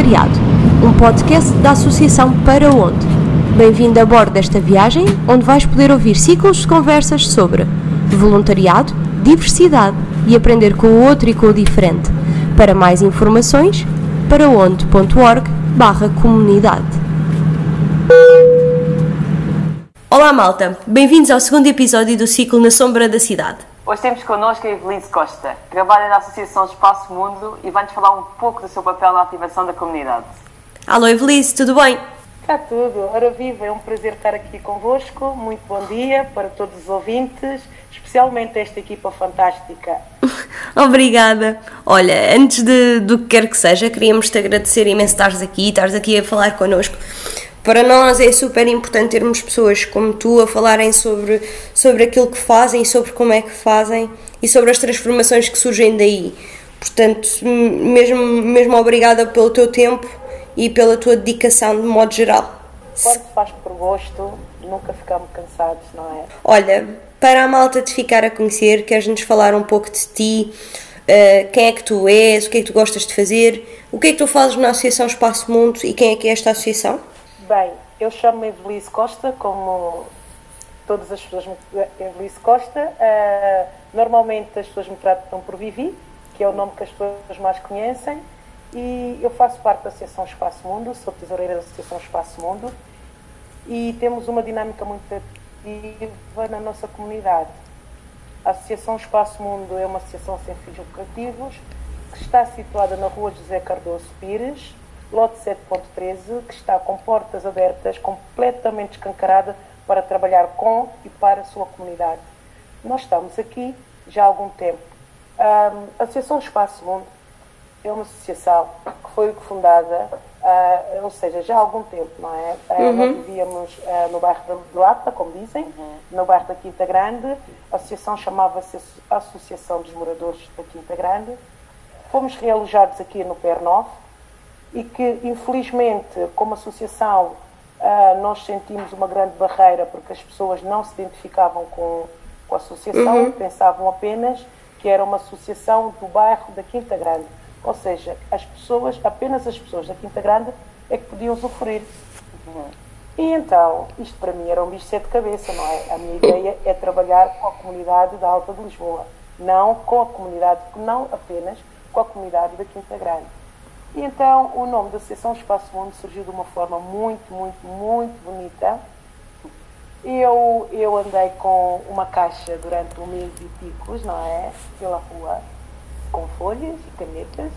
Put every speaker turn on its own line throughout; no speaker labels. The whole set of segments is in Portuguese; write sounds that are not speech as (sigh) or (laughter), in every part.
Voluntariado, um podcast da Associação Para Onde. Bem-vindo a bordo desta viagem, onde vais poder ouvir ciclos de conversas sobre voluntariado, diversidade e aprender com o outro e com o diferente. Para mais informações, paraonde.org barra comunidade. Olá malta, bem-vindos ao segundo episódio do ciclo Na Sombra da Cidade.
Hoje temos connosco a Evelise Costa, que trabalha na Associação Espaço Mundo e vai-nos falar um pouco do seu papel na ativação da comunidade.
Alô Evelise, tudo bem?
Está tudo. Ora viva, é um prazer estar aqui convosco. Muito bom dia para todos os ouvintes, especialmente esta equipa fantástica. (laughs)
Obrigada. Olha, antes de, do que quer que seja, queríamos te agradecer imenso estares aqui, estares aqui a falar connosco para nós é super importante termos pessoas como tu a falarem sobre, sobre aquilo que fazem, sobre como é que fazem e sobre as transformações que surgem daí. Portanto, mesmo, mesmo obrigada pelo teu tempo e pela tua dedicação de modo geral.
Quando se faz por gosto, nunca ficamos cansados, não é?
Olha, para a malta te ficar a conhecer, queres-nos falar um pouco de ti? Uh, quem é que tu és? O que é que tu gostas de fazer? O que é que tu fazes na Associação Espaço Mundo e quem é que é esta associação?
Bem, eu chamo-me Evelise Costa, como todas as pessoas me Evelise Costa. Uh, normalmente as pessoas me tratam por Vivi, que é o nome que as pessoas mais conhecem. E eu faço parte da Associação Espaço Mundo, sou tesoureira da Associação Espaço Mundo. E temos uma dinâmica muito ativa na nossa comunidade. A Associação Espaço Mundo é uma associação sem fins lucrativos que está situada na rua José Cardoso Pires, lote 7.13, que está com portas abertas, completamente escancarada para trabalhar com e para a sua comunidade. Nós estamos aqui já há algum tempo. A Associação Espaço Mundo é uma associação que foi fundada, uh, ou seja, já há algum tempo, não é? Uh, uhum. Nós vivíamos uh, no bairro de Lata, como dizem, uhum. no bairro da Quinta Grande. A associação chamava-se Associação dos Moradores da Quinta Grande. Fomos realojados aqui no PR9, e que, infelizmente, como associação, uh, nós sentimos uma grande barreira porque as pessoas não se identificavam com, com a associação uhum. pensavam apenas que era uma associação do bairro da Quinta Grande. Ou seja, as pessoas, apenas as pessoas da Quinta Grande é que podiam sofrer. Uhum. E então, isto para mim era um bicho de sete cabeça, não é? A minha ideia é trabalhar com a comunidade da Alta de Lisboa, não com a comunidade, não apenas com a comunidade da Quinta Grande. E então o nome da Associação Espaço Mundo surgiu de uma forma muito, muito, muito bonita. Eu, eu andei com uma caixa durante um mês e picos, não é? Pela rua, com folhas e canetas,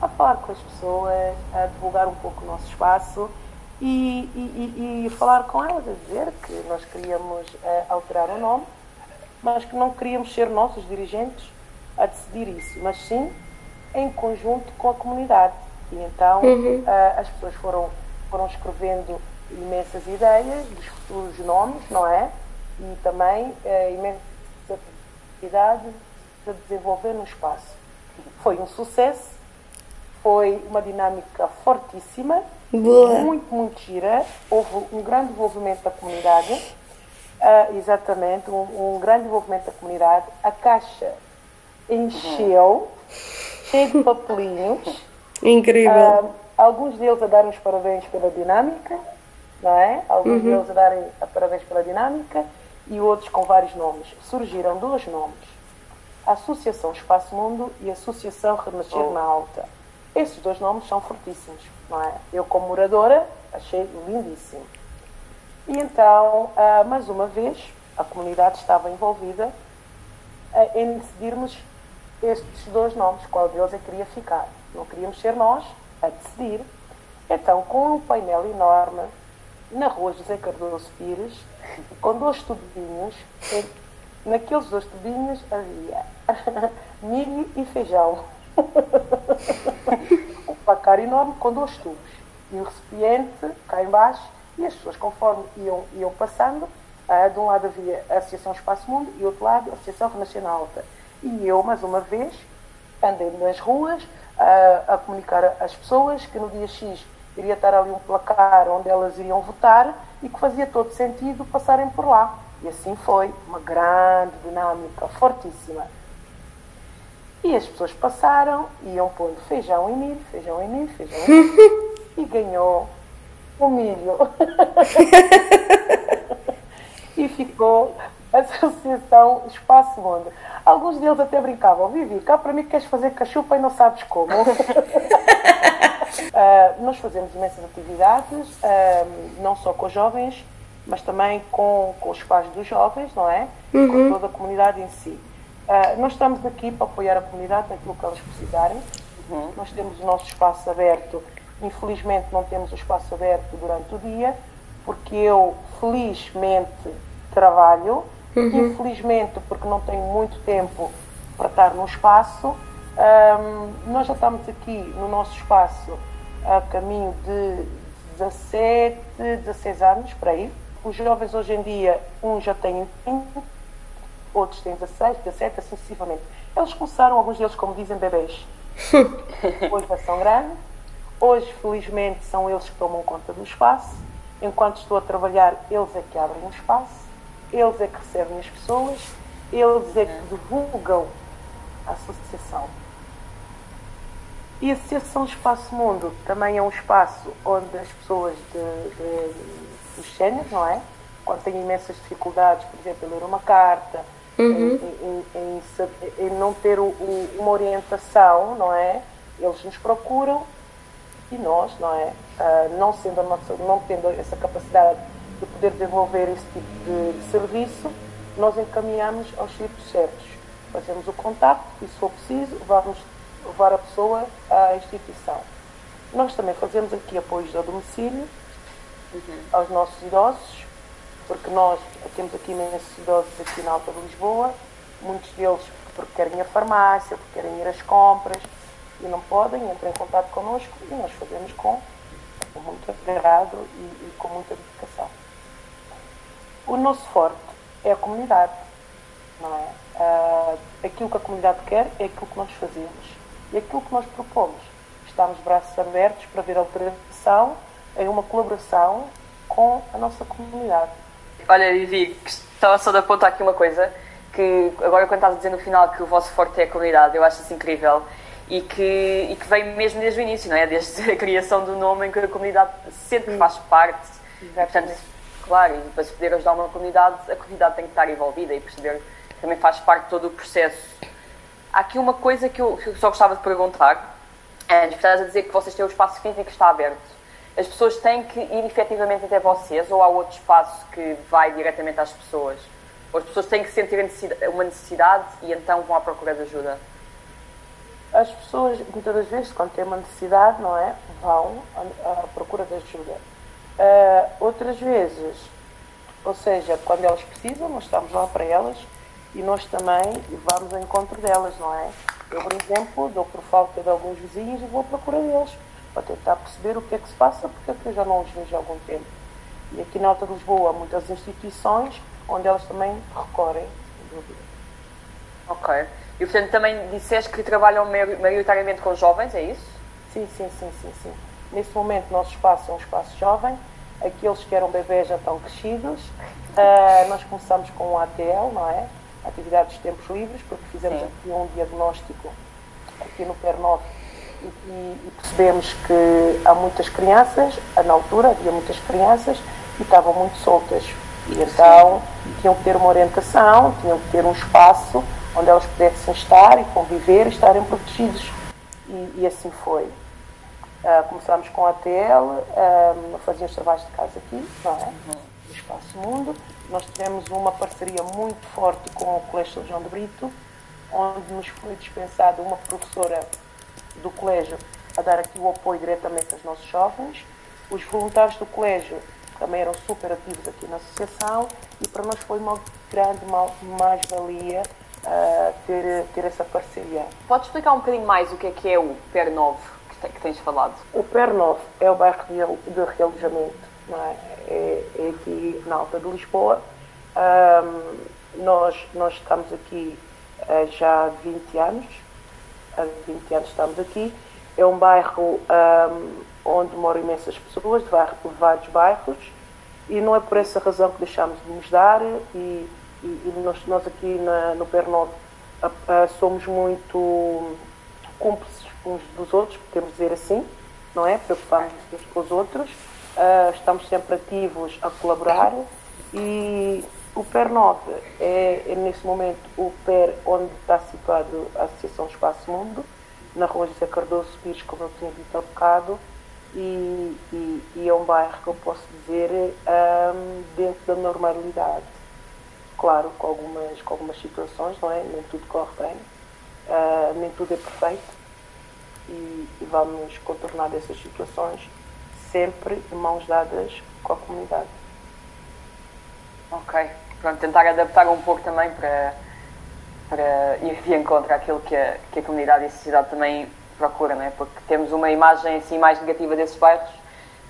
a falar com as pessoas, a divulgar um pouco o nosso espaço e, e, e falar com elas, a dizer que nós queríamos uh, alterar o nome, mas que não queríamos ser nós, os dirigentes, a decidir isso, mas sim em conjunto com a comunidade. E então uhum. uh, as pessoas foram, foram escrevendo imensas ideias dos futuros nomes, não é? E também uh, imensas atividades de desenvolver no espaço. Foi um sucesso, foi uma dinâmica fortíssima, Boa. muito, muito gira. Houve um grande envolvimento da comunidade, uh, exatamente, um, um, grande envolvimento da comunidade. A caixa encheu. Uhum cheio de papelinhos.
Incrível. Uh,
alguns deles a darem os parabéns pela dinâmica, não é? Alguns uhum. deles a darem a parabéns pela dinâmica e outros com vários nomes. Surgiram dois nomes: a Associação Espaço Mundo e a Associação Renascer oh. na Alta. Esses dois nomes são fortíssimos, não é? Eu, como moradora, achei lindíssimo. E então, uh, mais uma vez, a comunidade estava envolvida uh, em decidirmos estes dois nomes, qual deles é que queria ficar. Não queríamos ser nós a decidir. Então, com um painel enorme, na rua José Cardoso Pires, com dois tubinhos, naqueles dois tubinhos havia (laughs) milho e feijão. (laughs) um placar enorme com dois tubos. E o recipiente cá embaixo, e as pessoas, conforme iam, iam passando, uh, de um lado havia a Associação Espaço Mundo e do outro lado a Associação Renascença Alta. E eu, mais uma vez, andei nas ruas a, a comunicar às pessoas que no dia X iria estar ali um placar onde elas iriam votar e que fazia todo sentido passarem por lá. E assim foi, uma grande dinâmica, fortíssima. E as pessoas passaram, iam pondo feijão e milho, feijão e milho, feijão e milho, (laughs) e ganhou o milho. (laughs) e ficou a Associação Espaço Mundo. Alguns deles até brincavam, Vivi, cá para mim queres fazer cachupa e não sabes como. uh, (laughs) nós fazemos imensas atividades, uh, não só com os jovens, mas também com, com os pais dos jovens, não é? Uhum. Com toda a comunidade em si. Uh, nós estamos aqui para apoiar a comunidade naquilo que elas precisarem. Uhum. Nós temos o nosso espaço aberto. Infelizmente não temos o espaço aberto durante o dia, porque eu felizmente trabalho, uhum. infelizmente porque não tenho muito tempo para estar no espaço. Um, nós já estamos aqui no nosso espaço a caminho de 17, 16 anos, para aí. Os jovens hoje em dia, uns já têm 20, outros têm 16, 17, assim sucessivamente. Eles começaram, alguns deles, como dizem, bebês. (laughs) Hoje já são grandes. Hoje, felizmente, são eles que tomam conta do espaço. Enquanto estou a trabalhar, eles é que abrem o espaço, eles é que recebem as pessoas, eles é que divulgam a associação. E a Associação Espaço Mundo também é um espaço onde as pessoas de, de, dos séniores, não é? Quando têm imensas dificuldades, por exemplo, em ler uma carta, uhum. em, em, em, em, não ter o, o, uma orientação, não é? Eles nos procuram e nós, não é? Uh, não, sendo nossa, não tendo essa capacidade de poder desenvolver esse tipo de, serviço, nós encaminhamos aos sítios certos. Fazemos o contacto e, se for preciso, vamos levar a pessoa à instituição. Nós também fazemos aqui apoios ao domicílio uhum. aos nossos idosos, porque nós temos aqui imensos idosos aqui na Alta de Lisboa, muitos deles porque querem ir à farmácia, porque querem ir às compras e não podem, entram em contato connosco e nós fazemos com, com muito agrado e, e com muita dedicação. O nosso forte é a comunidade, não é? Uh, aquilo que a comunidade quer é aquilo que nós fazemos e aquilo que nós propomos. Estamos braços abertos para ver a alteração em uma colaboração com a nossa comunidade.
Olha, Vivi, estava só de apontar aqui uma coisa, que agora quando estás a dizer no final que o vosso forte é a comunidade, eu acho isso incrível e que, e que vem mesmo desde o início, não é? Desde a (laughs) criação do nome em que a comunidade que faz parte. Portanto, claro, e para se poder ajudar uma comunidade, a comunidade tem que estar envolvida e perceber que também faz parte de todo o processo. Há aqui uma coisa que eu, que eu só gostava de perguntar, antes, estás a dizer que vocês têm o espaço físico que está aberto as pessoas têm que ir efetivamente até vocês ou há outro espaço que vai diretamente às pessoas? Ou as pessoas têm que sentir uma necessidade e então vão à procura de ajuda?
As pessoas, muitas das vezes, quando têm uma necessidade, não é? Vão à, procura de ajuda. Uh, outras vezes, ou seja, quando elas precisam, nós estamos lá para elas e nós também vamos ao encontro delas, não é? Eu, por exemplo, dou por falta de alguns vizinhos e vou à procura deles para tentar perceber o que é que se passa, porque é que eu já não os vejo há algum tempo. E aqui na Alta de Lisboa há muitas instituições onde elas também recorrem.
Ok. E portanto também disseste que trabalham maioritariamente com jovens, é isso?
Sim, sim, sim, sim, sim. Nesse momento nosso espaço é um espaço jovem, aqueles que eram bebês já estão crescidos. Uh, (laughs) nós começamos com o ATL, não é? Atividades de tempos livres, porque fizemos sim. aqui um diagnóstico aqui no PER 9 e, e, percebemos que há muitas crianças, na altura havia muitas crianças e estavam muito soltas. E então tinham que ter uma orientação, tinham que ter um espaço onde elas pudessem estar e conviver e estarem protegidos. E, e assim foi. Uh, começámos com a TL, um, ah, fazíamos trabalhos de casa aqui, não é? No Espaço Mundo. Nós tivemos uma parceria muito forte com o Colégio São João de Brito, onde nos foi dispensada uma professora do colégio a dar aqui o apoio diretamente aos nossos jovens. Os voluntários do colégio também eram super ativos aqui na associação e para nós foi uma grande mais-valia uh, ter, ter essa parceria.
Pode explicar um bocadinho mais o que é que é o PER 9 que, que tens falado?
O PER 9 é o bairro de, de realojamento, é? É, é? aqui na Alta de Lisboa. Um, nós, nós estamos aqui uh, já há 20 anos, há 20 anos estamos aqui. É um bairro um, onde moram imensas pessoas, de vários bairros, e não é por essa razão que deixamos de nos dar. E, e, e nós, nós, aqui na, no PER9 somos muito cúmplices uns dos outros, podemos dizer assim, não é? Preocupamos uns com os outros, estamos sempre ativos a colaborar e o PER 9 é, é, nesse momento o PER onde está situado a Associação Espaço Mundo, na rua José Cardoso Pires, como eu tinha dito há bocado, e, e, e, é um bairro que eu posso dizer um, dentro da normalidade. Claro, com algumas, com algumas situações, não é? Nem tudo corre bem, uh, nem tudo é perfeito e, e vamos contornar essas situações sempre de mãos dadas com a comunidade.
Ok, pronto, tentar adaptar um pouco também para, para ir de encontro àquilo que a, que a comunidade e a sociedade também procura, não é? Porque temos uma imagem assim mais negativa desses bairros,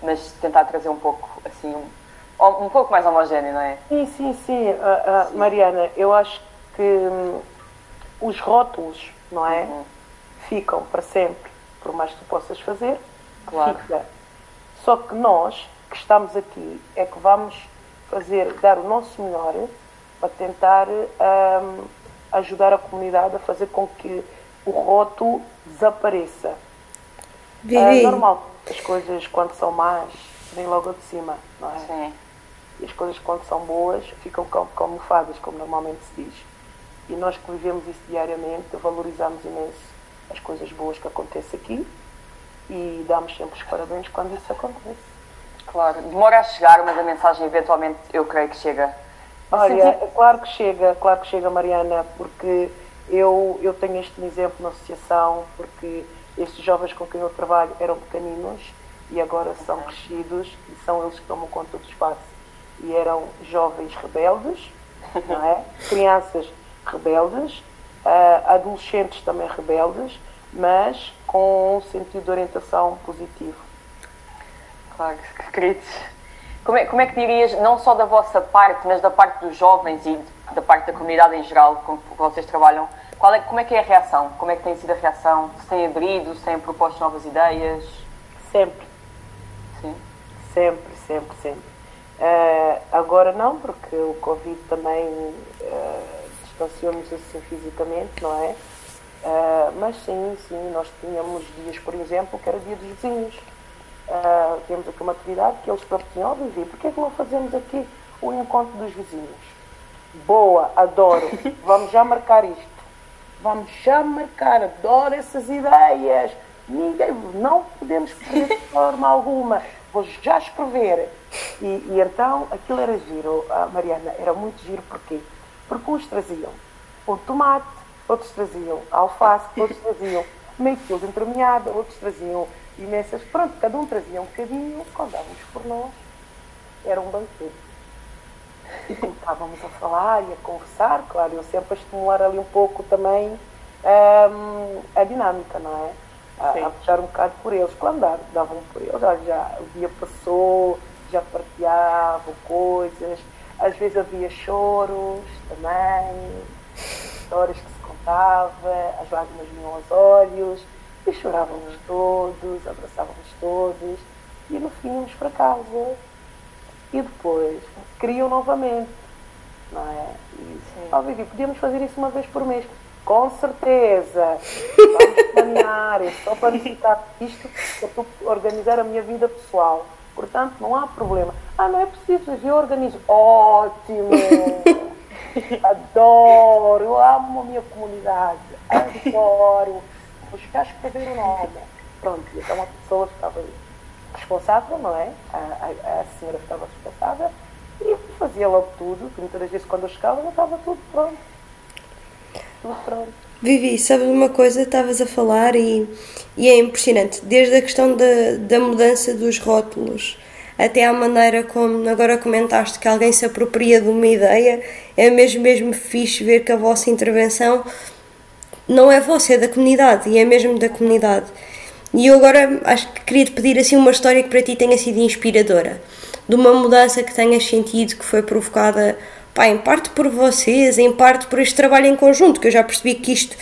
mas tentar trazer um pouco assim um, um pouco mais homogéneo, não é?
Sim, sim, sim, uh, uh. Mariana, eu acho que hum, os rótulos, não é? Uhum. Ficam para sempre, por mais que tu possas fazer, claro. fica. Só que nós que estamos aqui é que vamos fazer, dar o nosso melhor para tentar um, ajudar a comunidade a fazer com que o rótulo desapareça. É normal, as coisas quando são más vêm logo de cima, não é? Sim. E as coisas quando são boas ficam camufladas, como normalmente se diz. E nós que vivemos isso diariamente valorizamos imenso as coisas boas que acontecem aqui e damos sempre os parabéns quando isso acontece.
Claro, demora a chegar, mas a mensagem eventualmente eu creio que chega.
Olha, é claro que chega, claro que chega, Mariana, porque eu, eu tenho este exemplo na associação, porque estes jovens com quem eu trabalho eram pequeninos e agora são crescidos e são eles que tomam conta do espaço. E eram jovens rebeldes, (laughs) não é? Crianças rebeldes, adolescentes também rebeldes, mas com um sentido de orientação positivo.
Claro, queridos. Como é, como é que dirias, não só da vossa parte, mas da parte dos jovens e da parte da comunidade em geral com que vocês trabalham, qual é, como é que é a reação? Como é que tem sido a reação? Se têm aderido, se têm proposto novas ideias?
Sempre. Sim. Sempre, sempre, sempre. Uh, agora não, porque o Covid também uh, distanciou-nos assim fisicamente, não é? Uh, mas sim, sim, nós tínhamos dias, por exemplo, que era dia dos vizinhos Uh, temos aqui uma atividade que eles próprios tinham, Vivi, por que é que não fazemos aqui o encontro dos vizinhos? Boa, adoro. (laughs) Vamos já marcar isto. Vamos já marcar, adoro essas ideias. Ninguém, não podemos perder de (laughs) forma alguma. Vou já escrever. E, e então aquilo era giro, a Mariana, era muito giro porquê? Porque uns traziam o tomate, outros traziam alface, (laughs) outros traziam meio quilo de entremeada, outros traziam imensas. Pronto, cada um trazia um bocadinho, quando dávamos por nós, era um banquete. E como estávamos a falar e a conversar, claro, eu sempre a estimular ali um pouco também um, a dinâmica, não é? A, a, puxar um bocado por eles. Quando davam por eles, já, já o dia passou, já partilhavam coisas, às vezes havia choros também, histórias que se contava, as lágrimas vinham aos olhos e chorávamos todos, abraçávamos todos e no fim íamos para casa. E depois queriam novamente. Não é? E, oh, Vivi, podíamos fazer isso uma vez por mês. Com certeza. Vamos planear. É só para necessitar isto para organizar a minha vida pessoal. Portanto, não há problema. Ah, não é preciso, eu organizo. Ótimo! (laughs) Adoro! Eu amo a minha comunidade. Adoro! os que escrever o nome. Pronto, então uma pessoa ficava responsável, não é? A, a, a senhora ficava responsável e fazia logo tudo, que muitas vezes quando eu chegava já estava tudo pronto. Tudo pronto.
Vivi, sabes uma coisa, estavas a falar e, e é impressionante, desde a questão da, da mudança dos rótulos até à maneira como agora comentaste que alguém se apropria de uma ideia, é mesmo, mesmo fixe ver que a vossa intervenção não é vossa, é da comunidade e é mesmo da comunidade. E eu agora acho que queria te pedir assim uma história que para ti tenha sido inspiradora, de uma mudança que tenhas sentido que foi provocada, pá, em parte por vocês, em parte por este trabalho em conjunto, que eu já percebi que isto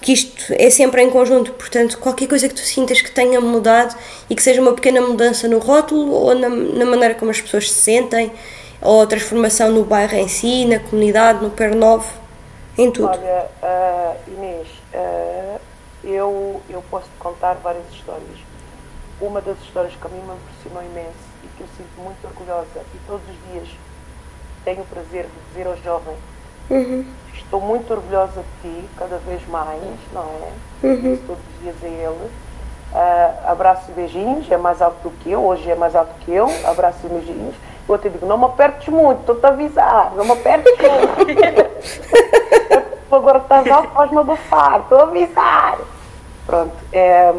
que isto é sempre em conjunto, portanto, qualquer coisa que tu sintas que tenha mudado e que seja uma pequena mudança no rótulo ou na, na maneira como as pessoas se sentem, ou a transformação no bairro em si, na comunidade, no Pernovo, Em tudo.
Olha, uh, Inês, uh, eu, eu posso te contar várias histórias. Uma das histórias que a mim me impressionou imenso e que eu sinto muito orgulhosa e todos os dias tenho o prazer de dizer ao jovem
Uhum.
estou muito orgulhosa de ti, cada vez mais, não é?
Uhum.
Todos os dias a ele. Uh, abraço e beijinhos, é mais alto do que eu, hoje é mais alto que eu, abraço e beijinhos. Eu até digo, não me apertes muito, estou-te a avisar, não me apertes muito. (laughs) Agora estás alto, faz-me abafar, estou a avisar. Pronto, é,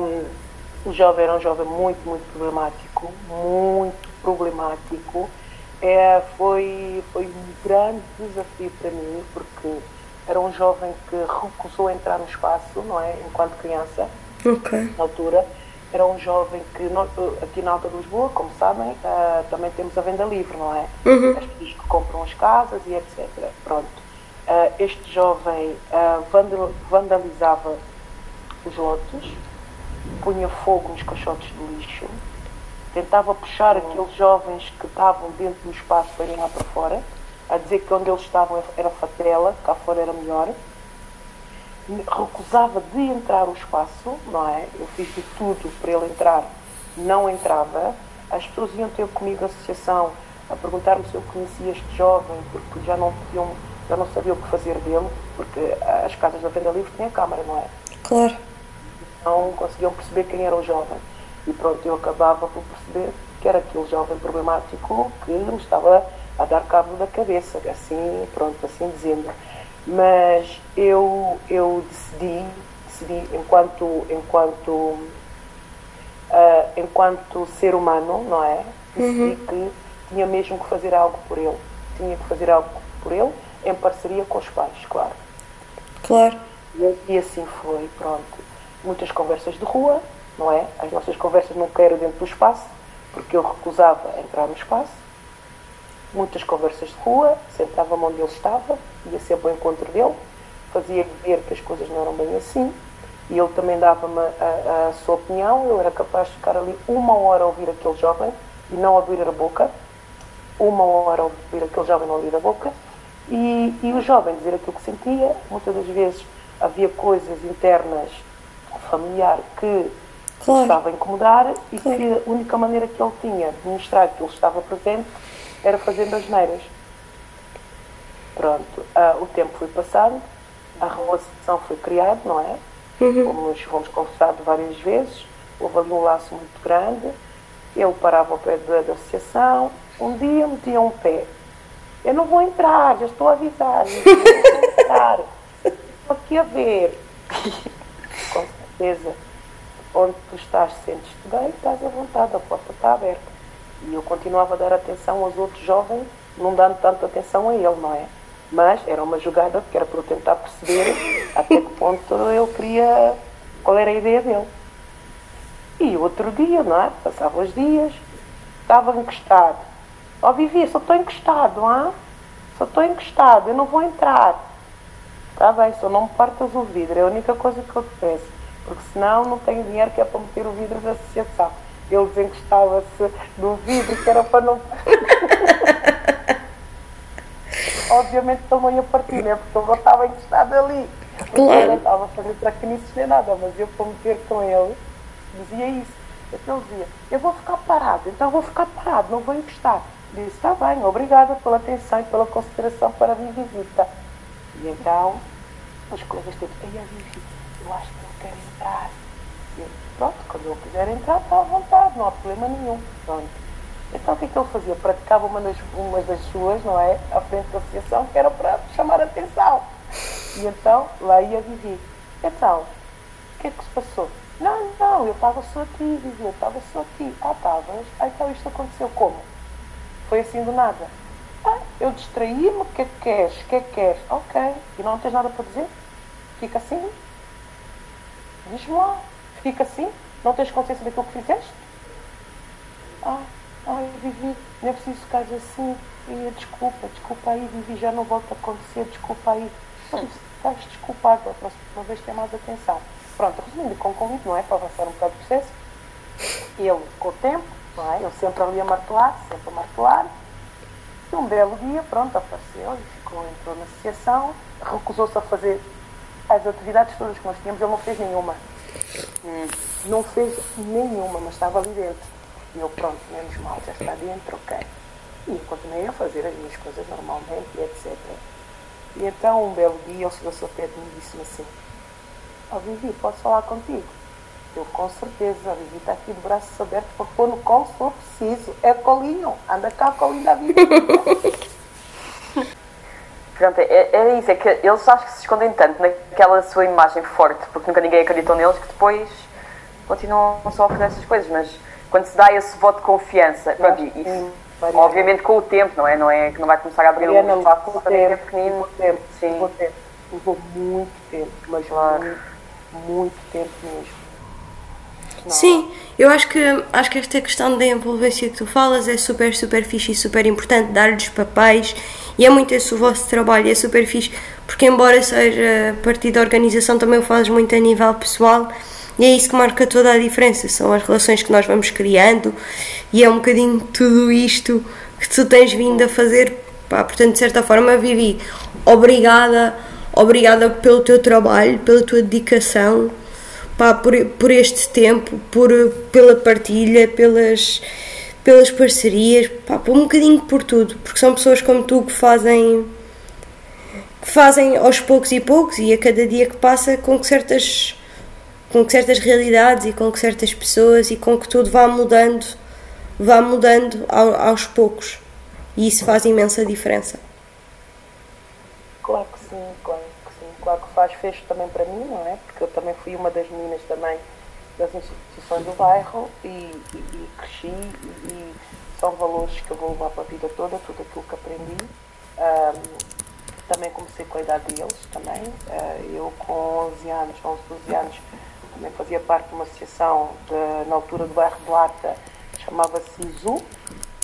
o jovem era um jovem muito, muito problemático, muito problemático. É, foi, foi um grande desafio para mim, porque era um jovem que recusou entrar no espaço, não é? Enquanto criança,
Ok.
na altura. Era um jovem que, nós, aqui na Alta de Lisboa, como sabem, uh, também temos a venda livre, não é?
Uhum.
As pessoas que compram as casas e etc. Pronto. Uh, este jovem uh, vandal, vandalizava os lotes, punha fogo nos caixotes de lixo, tentava puxar aqueles jovens que estavam dentro do espaço para ir lá para fora, a dizer que onde eles estavam era fatela, cá fora era melhor. Recusava de entrar o espaço, não é? Eu fiz de tudo para ele entrar, não entrava. As pessoas iam ter comigo a associação a perguntar-me se eu conhecia este jovem, porque já não podiam, já não sabia o que fazer dele, porque as casas da venda livre tinham câmara, não é?
Claro.
não conseguiam perceber quem era o jovem. E pronto, eu acabava por perceber que era aquele jovem problemático que me estava a dar cabo da cabeça, assim, pronto, assim dizendo. Mas eu, eu decidi, decidi enquanto, enquanto, ah, enquanto ser humano, não é? Decidi que tinha mesmo que fazer algo por ele. Tinha que fazer algo por ele, em parceria com os pais, claro.
Claro.
E, e assim foi, pronto. Muitas conversas de rua, não é? As nossas conversas nunca eram dentro do espaço, porque eu recusava entrar no espaço. Muitas conversas de rua, sentava-me onde ele estava, ia sempre ao encontro dele, fazia ver que as coisas não eram bem assim, e ele também dava-me a, a- sua opinião. Eu era capaz de ficar ali uma hora a ouvir aquele jovem e não abrir a boca, uma hora a ouvir aquele jovem não abrir a boca, e, e o jovem dizer aquilo que sentia. Muitas das vezes havia coisas internas familiar que
Claro.
estava a incomodar e
Claro.
que a única maneira que ele tinha de mostrar que ele estava presente era fazendo as neiras. Pronto, ah, o tempo foi passando, a relação foi criada, não é? Fomos, fomos conversados várias vezes, houve ali um laço muito grande, ele parava ao pé da, da associação, um dia metia um pé. Eu não vou entrar, já estou a avisar, eu não vou entrar. (laughs) Estou aqui a ver. (laughs) Com certeza, onde tu estás, sentes-te bem, estás à vontade, a porta está aberta. E eu continuava a dar atenção aos outros jovens, não dando tanta atenção a ele, não é? Mas era uma jogada que era para eu tentar perceber até que ponto eu queria, qual era a ideia dele. E outro dia, não é? Passavam os dias, estava encostado. Ó Vivi, só estou encostado, ah? Só estou encostado, eu não vou entrar. Está bem, só não me partas o vidro, é a única coisa que eu te peço. Porque senão não tenho dinheiro que é para meter o vidro da associação. Ele desencostava-se do vidro que era para não. (laughs) Obviamente que ele não ia partir, né? Porque ele não estava encostado ali.
Claro.
Ele não estava a fazer traquinices nem nada, mas eu para meter com ele dizia isso. Então ele dizia, eu vou ficar parado, então vou ficar parado, não vou encostar. Disse, está bem, obrigada pela atenção e pela consideração para a minha visita. E então, as coisas todas, ai, a Vivi, eu acho que ele quer entrar. E eu, pronto, quando ele quiser entrar, está à vontade, não há problema nenhum. Pronto. Então o que é que ele fazia? Praticava uma das, das suas, não é? À frente da associação, que era para chamar a atenção. E então, lá ia Vivi. Então, o que é que se passou? Não, não, eu estava só aqui, Vivi, eu estava só aqui. Ah, estavas? Ah, então isto aconteceu como? Foi assim do nada. Ah, eu distraí-me, o que é que queres? O que é que queres? Ok. E não tens nada para dizer? Fica assim? Diz-me lá. Fica assim? Não tens consciência daquilo que fizeste? Ah, ai, Vivi, não é preciso ficar assim. E, desculpa, desculpa aí, Vivi, já não volta a acontecer, desculpa aí. Estás desculpado, a próxima vez tem mais atenção. Pronto, resumindo, com convite, não é? Para avançar um bocado o processo. Ele, com o tempo, não é? Eu sempre ali a martelar, sempre a martelar. E um belo dia, pronto, apareceu e ficou, entrou na associação, recusou-se a fazer as atividades todas que nós tínhamos, ele não fez nenhuma. Hum, não fez nenhuma, mas estava ali dentro. E eu, pronto, menos mal, já está dentro, ok. E continuei a fazer as minhas coisas normalmente, etc. E então, um belo dia, ele chegou-se ao pé de mim e disse-me assim: Ó oh, Vivi, posso falar contigo? Eu, com certeza, a Vivi está aqui de braços abertos para pôr no colo se for preciso. É colinho, anda cá, colinho da Vivi. (laughs)
Pronto, é, é, isso, é que eles acho que se escondem tanto naquela sua imagem forte, porque nunca ninguém acreditou neles, que depois continuam só a fazer essas coisas, mas quando se dá esse voto de confiança, pronto, isso, obviamente com o tempo, não é? Não é que não vai começar a abrir
Mariana,
um espaço para tempo, pequenino.
Levou tempo, sim. Levou tempo, levou muito tempo, mas claro. muito, muito tempo mesmo.
Não. Sim, eu acho que, acho que esta questão da envolvência que tu falas é super, super fixe e super importante, dar-lhes papéis, e é muito esse o vosso trabalho, é super fixe, porque embora seja partido da organização, também o fazes muito a nível pessoal, e é isso que marca toda a diferença, são as relações que nós vamos criando, e é um bocadinho tudo isto que tu tens vindo a fazer, pá, portanto, de certa forma, Vivi, obrigada, obrigada pelo teu trabalho, pela tua dedicação, pá, por, por este tempo, por, pela partilha, pelas, pelas parcerias, pá, por um bocadinho por tudo, porque são pessoas como tu que fazem que fazem aos poucos e poucos e a cada dia que passa com que certas com que certas realidades e com que certas pessoas e com que tudo vá mudando vá mudando ao, aos poucos e isso faz imensa diferença
claro que sim, claro claro que faz, fez também para mim, não é? Porque eu também fui uma das meninas também das instituições do bairro e, e, e cresci e, e, são valores que eu vou levar para a vida toda, tudo aquilo que aprendi. Um, também comecei com a idade deles também. Uh, eu com 11 anos, 11, 12 anos, também fazia parte de uma associação de, na altura do bairro de Lata, chamava-se ISU,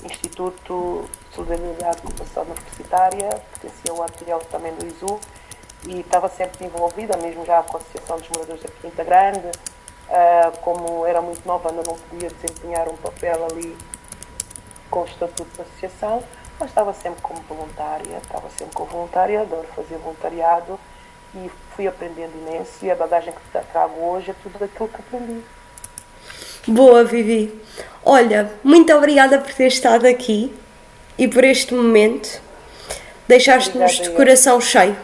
Instituto de Solidariedade e Cooperação Universitária, pertencia ao material também do ISU, e estava sempre envolvida, mesmo já com a Associação dos Moradores da Quinta Grande. Uh, como era muito nova, ainda não podia desempenhar um papel ali com o estatuto da associação, mas estava sempre como voluntária, estava sempre como voluntária, adoro fazer voluntariado e fui aprendendo imenso e a bagagem que trago hoje é tudo aquilo que aprendi.
Boa, Vivi. Olha, muito obrigada por ter estado aqui e por este momento. Deixaste-nos de coração cheio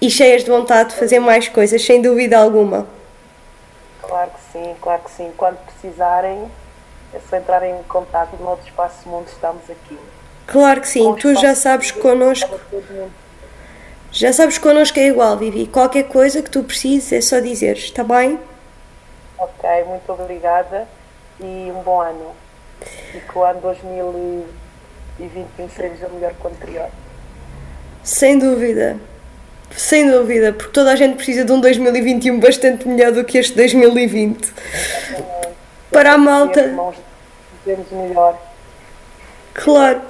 e cheias de vontade de fazer mais coisas, sem dúvida alguma.
Claro que sim, claro que sim. Quando precisarem, é só entrar em contato no outro espaço mundo, estamos aqui.
Claro que sim, tu já sabes connosco. Já sabes connosco é igual, Vivi. Qualquer coisa que tu precises é só dizeres, está bem?
Ok, muito obrigada e um bom ano. E que o ano 2021 seja melhor que o anterior.
Sem dúvida. Sem dúvida, porque toda a gente precisa de um 2021 bastante melhor do que este 2020. Para a malta.
melhor.
Claro.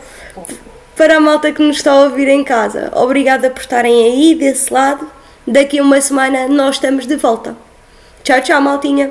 Para a malta que nos está a ouvir em casa, obrigada por estarem aí desse lado. Daqui a uma semana nós estamos de volta. Tchau, tchau, maltinha.